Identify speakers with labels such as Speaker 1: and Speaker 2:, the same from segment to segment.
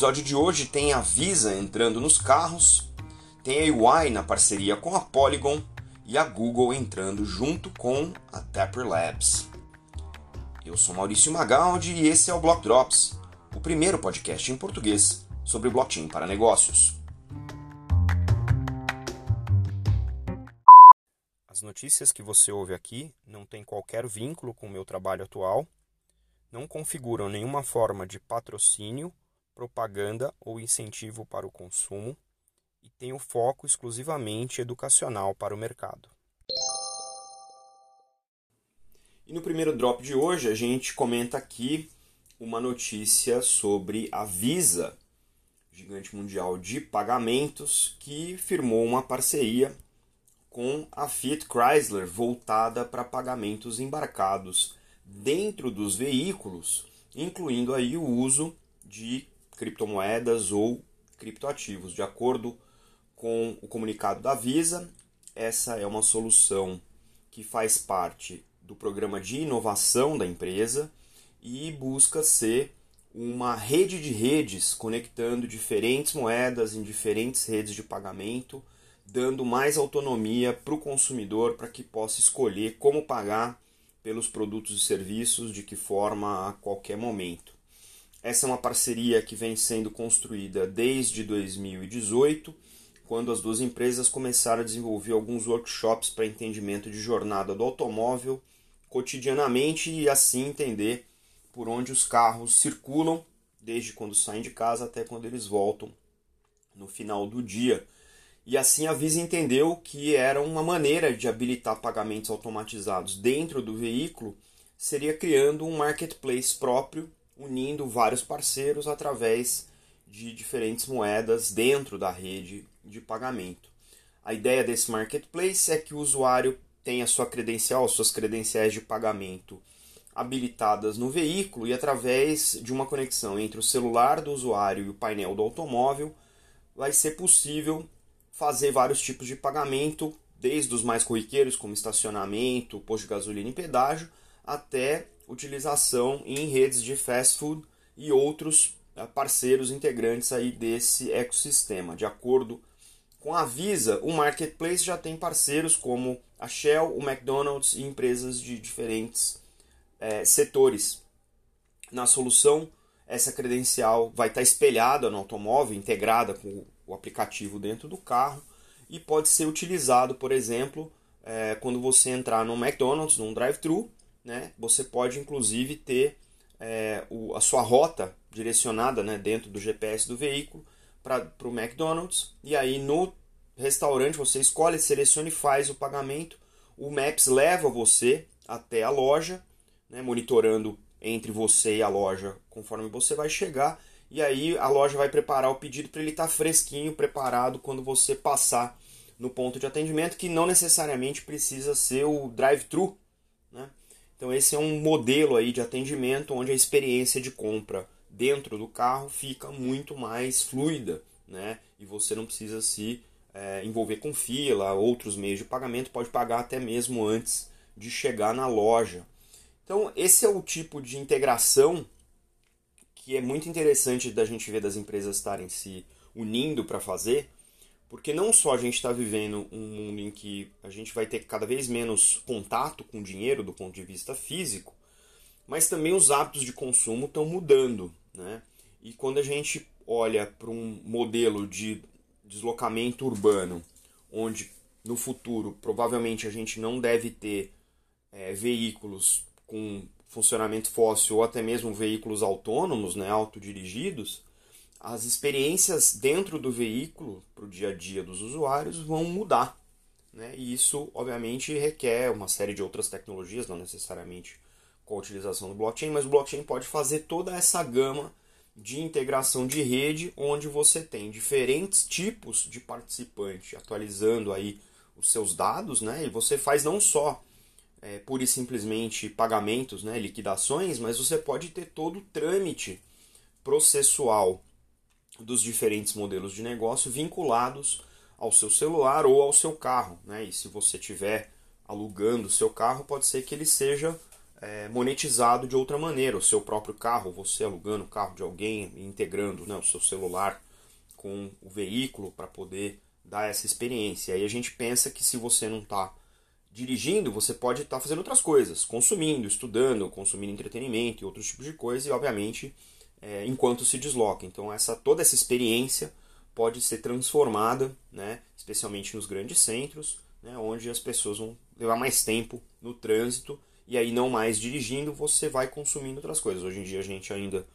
Speaker 1: episódio de hoje tem a Visa entrando nos carros, tem a UI na parceria com a Polygon e a Google entrando junto com a Tapper Labs. Eu sou Maurício Magaldi e esse é o Block Drops, o primeiro podcast em português sobre blockchain para negócios. As notícias que você ouve aqui não têm qualquer vínculo com o meu trabalho atual, não configuram nenhuma forma de patrocínio, propaganda ou incentivo para o consumo e têm o foco exclusivamente educacional para o mercado. E no primeiro drop de hoje a gente comenta aqui uma notícia sobre a Visa, gigante mundial de pagamentos, que firmou uma parceria com a Fiat Chrysler voltada para pagamentos embarcados dentro dos veículos, incluindo aí o uso de criptomoedas ou criptoativos. De acordo com o comunicado da Visa, essa é uma solução que faz parte do programa de inovação da empresa e busca ser uma rede de redes conectando diferentes moedas em diferentes redes de pagamento dando mais autonomia para o consumidor para que possa escolher como pagar pelos produtos e serviços, de que forma, a qualquer momento. Essa é uma parceria que vem sendo construída desde 2018, quando as duas empresas começaram a desenvolver alguns workshops para entendimento de jornada do automóvel cotidianamente e assim entender por onde os carros circulam, desde quando saem de casa até quando eles voltam no final do dia. E assim a Visa entendeu que era uma maneira de habilitar pagamentos automatizados dentro do veículo, seria criando um marketplace próprio, unindo vários parceiros através de diferentes moedas dentro da rede de pagamento. A ideia desse marketplace é que o usuário tenha sua credencial, suas credenciais de pagamento habilitadas no veículo e através de uma conexão entre o celular do usuário e o painel do automóvel, vai ser possível fazer vários tipos de pagamento, desde os mais corriqueiros, como estacionamento, posto de gasolina e pedágio, até utilização em redes de fast food e outros eh, parceiros integrantes aí desse ecossistema. De acordo com a Visa, o marketplace já tem parceiros como a Shell, o McDonald's e empresas de diferentes é, setores. Na solução, essa credencial vai estar espelhada no automóvel, integrada com o aplicativo dentro do carro e pode ser utilizado, por exemplo, é, quando você entrar no McDonald's, num drive-thru, né, você pode inclusive ter é, o, a sua rota direcionada né, dentro do GPS do veículo para o McDonald's e aí no restaurante você escolhe, seleciona e faz o pagamento. O Maps leva você até a loja, né, monitorando entre você e a loja conforme você vai chegar e aí a loja vai preparar o pedido para ele estar tá fresquinho, preparado quando você passar no ponto de atendimento, que não necessariamente precisa ser o drive-thru. Então esse é um modelo aí de atendimento onde a experiência de compra dentro do carro fica muito mais fluida, né? E você não precisa se é, envolver com fila, outros meios de pagamento, pode pagar até mesmo antes de chegar na loja. Então esse é o tipo de integração que é muito interessante da gente ver das empresas estarem se unindo para fazer, porque não só a gente está vivendo um mundo em que a gente vai ter cada vez menos contato com dinheiro do ponto de vista físico, mas também os hábitos de consumo estão mudando. Né? E quando a gente olha para um modelo de deslocamento urbano, onde no futuro provavelmente a gente não deve ter é, veículos com funcionamento fóssil ou até mesmo veículos autônomos, né, autodirigidos, as experiências dentro do veículo para o dia a dia dos usuários vão mudar. Né? E isso, obviamente, requer uma série de outras tecnologias, não necessariamente com a utilização do blockchain, mas o blockchain pode fazer toda essa gama de integração de rede, onde você tem diferentes tipos de participante atualizando aí os seus dados, né? E você faz não só é, pura e simplesmente pagamentos, né, liquidações, mas você pode ter todo o trâmite processual dos diferentes modelos de negócio vinculados ao seu celular ou ao seu carro. Né? E se você estiver alugando o seu carro, pode ser que ele seja é, monetizado de outra maneira. O seu próprio carro, você alugando o carro de alguém, integrando né, o seu celular com o veículo para poder dar essa experiência. Aí a gente pensa que se você não está dirigindo, você pode estar tá fazendo outras coisas, consumindo, estudando, consumindo entretenimento e outros tipos de coisas, e obviamente é, enquanto se desloca. Então essa toda essa experiência pode ser transformada, né, especialmente nos grandes centros, né, onde as pessoas vão levar mais tempo no trânsito e aí não mais dirigindo, você vai consumindo outras coisas. Hoje em dia a gente ainda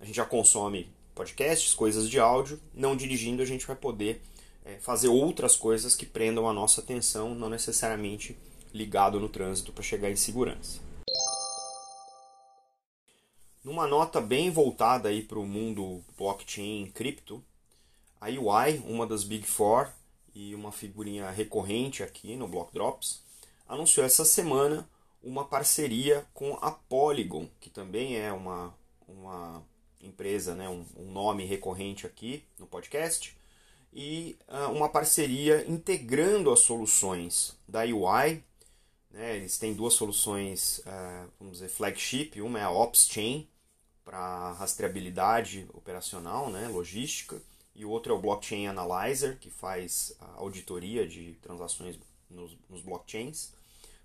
Speaker 1: a gente já consome podcasts, coisas de áudio, não dirigindo a gente vai poder é, fazer outras coisas que prendam a nossa atenção, não necessariamente ligado no trânsito para chegar em segurança. Numa nota bem voltada aí para o mundo blockchain cripto, a UI, uma das Big Four e uma figurinha recorrente aqui no Block Drops, anunciou essa semana uma parceria com a Polygon, que também é uma, uma empresa, né, um, um nome recorrente aqui no podcast, e uh, uma parceria integrando as soluções da UI. Né, eles têm duas soluções, uh, vamos dizer, flagship. Uma é a OpsChain, para rastreabilidade operacional, né, logística, e o outro é o Blockchain Analyzer, que faz a auditoria de transações nos, nos blockchains.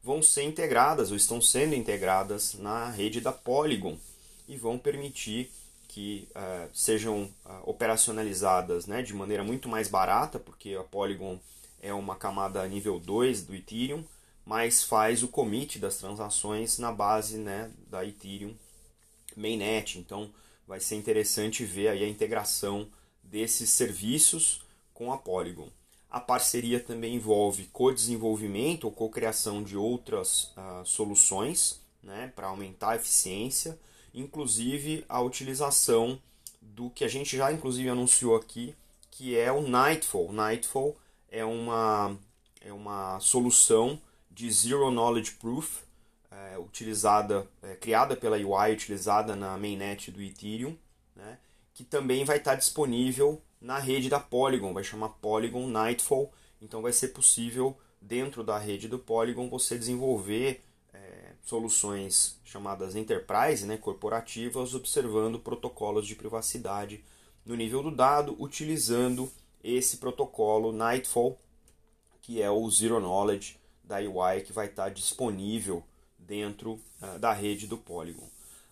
Speaker 1: Vão ser integradas ou estão sendo integradas na rede da Polygon. E vão permitir que uh, sejam uh, operacionalizadas né, de maneira muito mais barata, porque a Polygon é uma camada nível 2 do Ethereum, mas faz o commit das transações na base né, da Ethereum Mainnet. Então vai ser interessante ver aí a integração desses serviços com a Polygon. A parceria também envolve co-desenvolvimento ou co-criação de outras uh, soluções né, para aumentar a eficiência, inclusive a utilização do que a gente já inclusive anunciou aqui, que é o Nightfall. Nightfall é uma, é uma solução de Zero Knowledge Proof, é, utilizada, é, criada pela UI, utilizada na mainnet do Ethereum, né, que também vai estar disponível na rede da Polygon, vai chamar Polygon Nightfall, então vai ser possível dentro da rede do Polygon você desenvolver é, soluções chamadas enterprise, né, corporativas, observando protocolos de privacidade no nível do dado, utilizando esse protocolo Nightfall, que é o Zero Knowledge da UI, que vai estar disponível dentro uh, da rede do Polygon.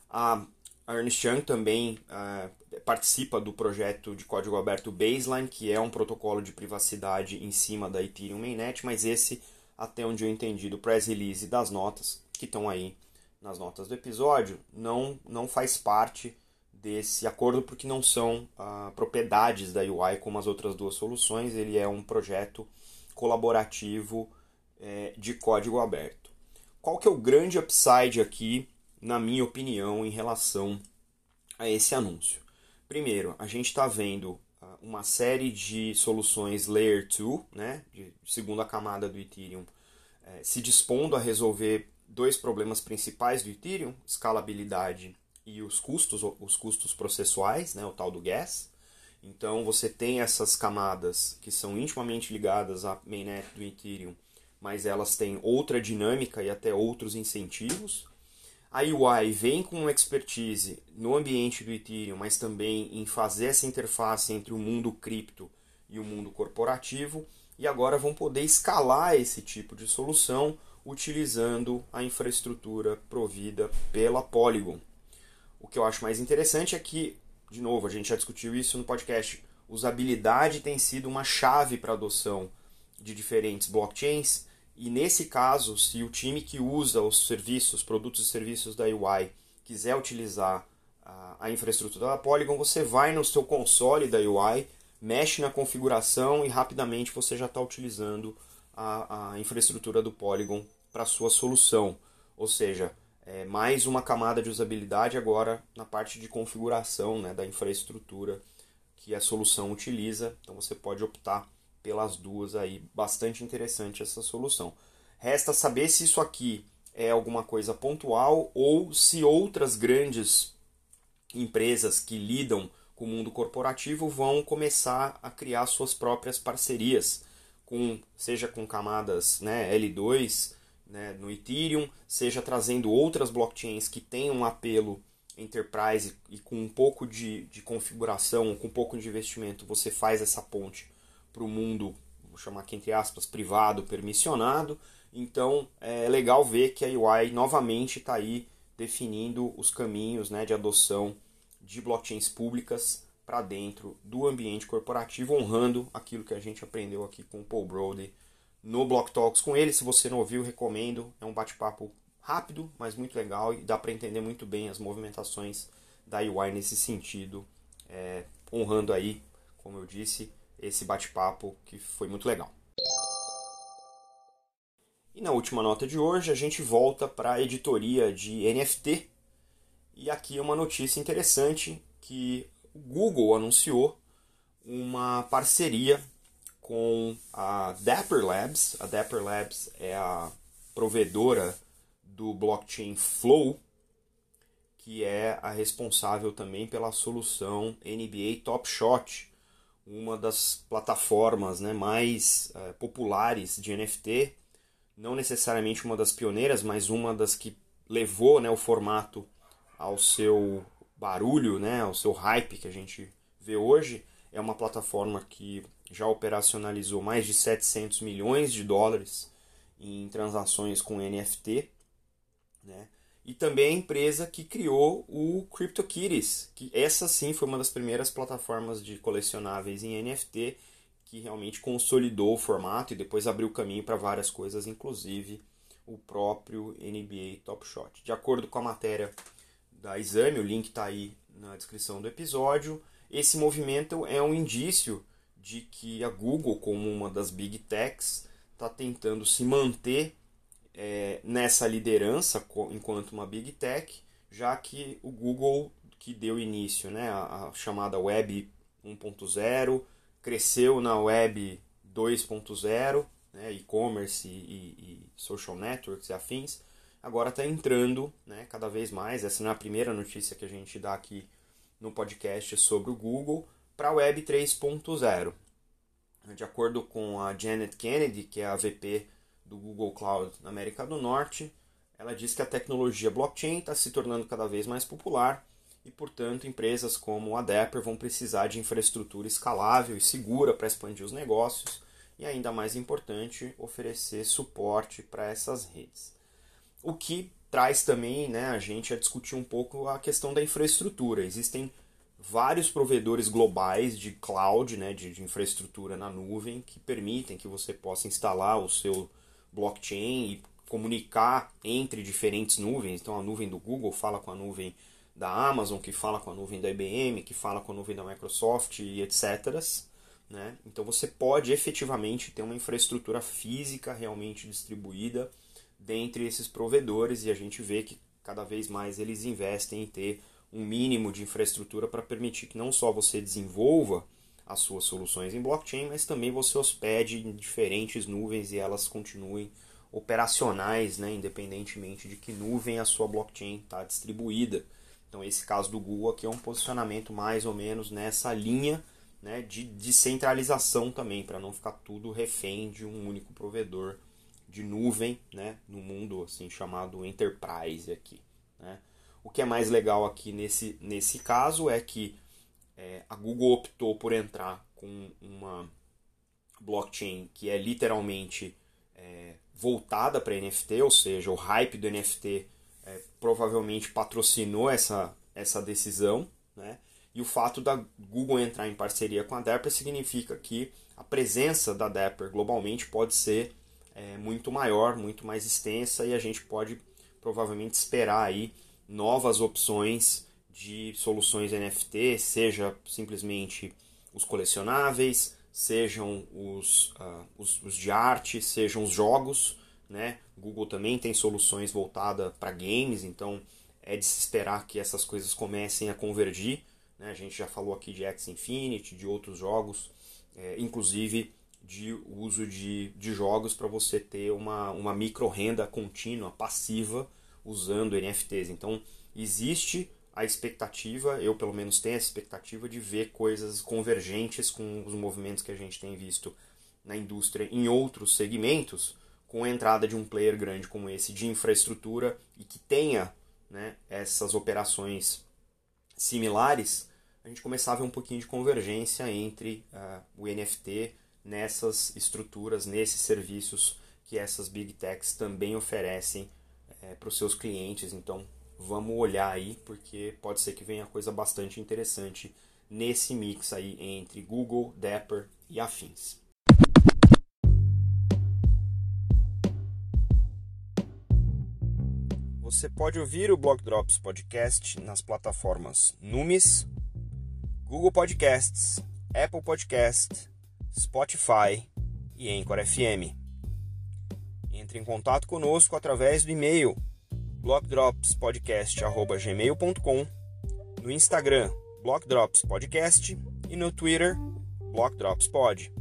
Speaker 1: A Ernst Young também uh, participa do projeto de código aberto Baseline, que é um protocolo de privacidade em cima da Ethereum Mainnet, mas esse, até onde eu entendi do press release das notas, que estão aí nas notas do episódio, não, não faz parte desse acordo porque não são uh, propriedades da UI como as outras duas soluções, ele é um projeto colaborativo é, de código aberto. Qual que é o grande upside aqui na minha opinião, em relação a esse anúncio. Primeiro, a gente está vendo ah, uma série de soluções Layer 2, né, de segunda camada do Ethereum, eh, se dispondo a resolver dois problemas principais do Ethereum, escalabilidade e os custos, os custos processuais, né, o tal do gas. Então você tem essas camadas que são intimamente ligadas à mainnet do Ethereum, mas elas têm outra dinâmica e até outros incentivos. A UI vem com expertise no ambiente do Ethereum, mas também em fazer essa interface entre o mundo cripto e o mundo corporativo, e agora vão poder escalar esse tipo de solução utilizando a infraestrutura provida pela Polygon. O que eu acho mais interessante é que, de novo, a gente já discutiu isso no podcast, usabilidade tem sido uma chave para a adoção de diferentes blockchains e nesse caso, se o time que usa os serviços, produtos e serviços da UI, quiser utilizar a, infraestrutura da Polygon, você vai no seu console da UI, mexe na configuração e rapidamente você já está utilizando a, a infraestrutura do Polygon para sua solução. Ou seja, é mais uma camada de usabilidade agora na parte de configuração né, da infraestrutura que a solução utiliza. Então você pode optar pelas duas aí. Bastante interessante essa solução. Resta saber se isso aqui é alguma coisa pontual ou se outras grandes empresas que lidam com o mundo corporativo vão começar a criar suas próprias parcerias, com, seja com camadas né, L2, né, no Ethereum, seja trazendo outras blockchains que tenham um apelo enterprise e com um pouco de, de configuração, com um pouco de investimento, você faz essa ponte para o mundo, vou chamar aqui entre aspas, privado, permissionado. Então é legal ver que a UI novamente está aí definindo os caminhos né, de adoção de blockchains públicas para dentro do ambiente corporativo, honrando aquilo que a gente aprendeu aqui com o Paul Brody no Block Talks com ele. Se você não ouviu, recomendo. É um bate-papo rápido, mas muito legal e dá para entender muito bem as movimentações da UI nesse sentido, é, honrando aí, como eu disse, esse bate-papo que foi muito legal. E na última nota de hoje a gente volta para a editoria de NFT e aqui é uma notícia interessante que o Google anunciou uma parceria com a Dapper Labs. A Dapper Labs é a provedora do blockchain Flow, que é a responsável também pela solução NBA Top Shot, uma das plataformas né, mais é, populares de NFT, não necessariamente uma das pioneiras, mas uma das que levou né, o formato ao seu barulho, né, ao seu hype que a gente vê hoje. É uma plataforma que já operacionalizou mais de 700 milhões de dólares em transações com NFT. Né? E também a empresa que criou o CryptoKitties, que essa sim foi uma das primeiras plataformas de colecionáveis em NFT que realmente consolidou o formato e depois abriu caminho para várias coisas, inclusive o próprio NBA Top Shot. De acordo com a matéria da Exame, o link está aí na descrição do episódio, esse movimento é um indício de que a Google, como uma das big techs, está tentando se manter é, nessa liderança enquanto uma big tech, já que o Google que deu início né, à, à chamada Web 1.0, cresceu na Web 2.0, né, e-commerce e, e, social networks e afins, agora está entrando né, cada vez mais. Essa não é a primeira notícia que a gente dá aqui no podcast sobre o Google para a Web 3.0. De acordo com a Janet Kennedy, que é a VP do Google Cloud na América do Norte, ela diz que a tecnologia blockchain está se tornando cada vez mais popular e, portanto, empresas como a Dapper vão precisar de infraestrutura escalável e segura para expandir os negócios e, ainda mais importante, oferecer suporte para essas redes. O que traz também né, a gente a discutir um pouco a questão da infraestrutura. Existem vários provedores globais de cloud, né, de, de, infraestrutura na nuvem, que permitem que você possa instalar o seu blockchain e comunicar entre diferentes nuvens. Então a nuvem do Google fala com a nuvem da Amazon, que fala com a nuvem da IBM, que fala com a nuvem da Microsoft e etc. Né? Então você pode efetivamente ter uma infraestrutura física realmente distribuída dentre esses provedores e a gente vê que cada vez mais eles investem em ter um mínimo de infraestrutura para permitir que não só você desenvolva as suas soluções em blockchain, mas também você hospede em diferentes nuvens e elas continuem operacionais, né, independentemente de que nuvem a sua blockchain está distribuída. Então, esse caso do Google aqui é um posicionamento mais ou menos nessa linha né, de descentralização também, para não ficar tudo refém de um único provedor de nuvem né, no mundo assim chamado enterprise aqui. Né. O que é mais legal aqui nesse, nesse caso é que é, a Google optou por entrar com uma blockchain que é literalmente é, voltada para NFT, ou seja, o hype do NFT é, provavelmente patrocinou essa, essa decisão, né? E o fato da Google entrar em parceria com a Dapper significa que a presença da Dapper globalmente pode ser é, muito maior, muito mais extensa e a gente pode provavelmente esperar aí novas opções de soluções NFT, seja simplesmente os colecionáveis, sejam os, uh, os, os, de arte, sejam os jogos. Né? Google também tem soluções voltadas para games, então é de se esperar que essas coisas comecem a convergir. Né? A gente já falou aqui de X Infinity, de outros jogos, é, inclusive de uso de, de jogos para você ter uma, uma micro renda contínua, passiva, usando NFTs. Então existe a expectativa, eu pelo menos tenho a expectativa de ver coisas convergentes com os movimentos que a gente tem visto na indústria em outros segmentos, com a entrada de um player grande como esse de infraestrutura e que tenha né, essas operações similares, a gente começava a ver um pouquinho de convergência entre uh, o NFT nessas estruturas, nesses serviços que essas big techs também oferecem é, para os seus clientes. Então, vamos olhar aí, porque pode ser que venha coisa bastante interessante nesse mix aí entre Google, Dapper e afins. Você pode ouvir o Block Drops Podcast nas plataformas Numis, Google Podcasts, Apple Podcast, Spotify e Anchor FM. Entre em contato conosco através do e-mail blockdropspodcast.gmail.com, no Instagram Blockdrops Podcast e no Twitter Blockdropspod.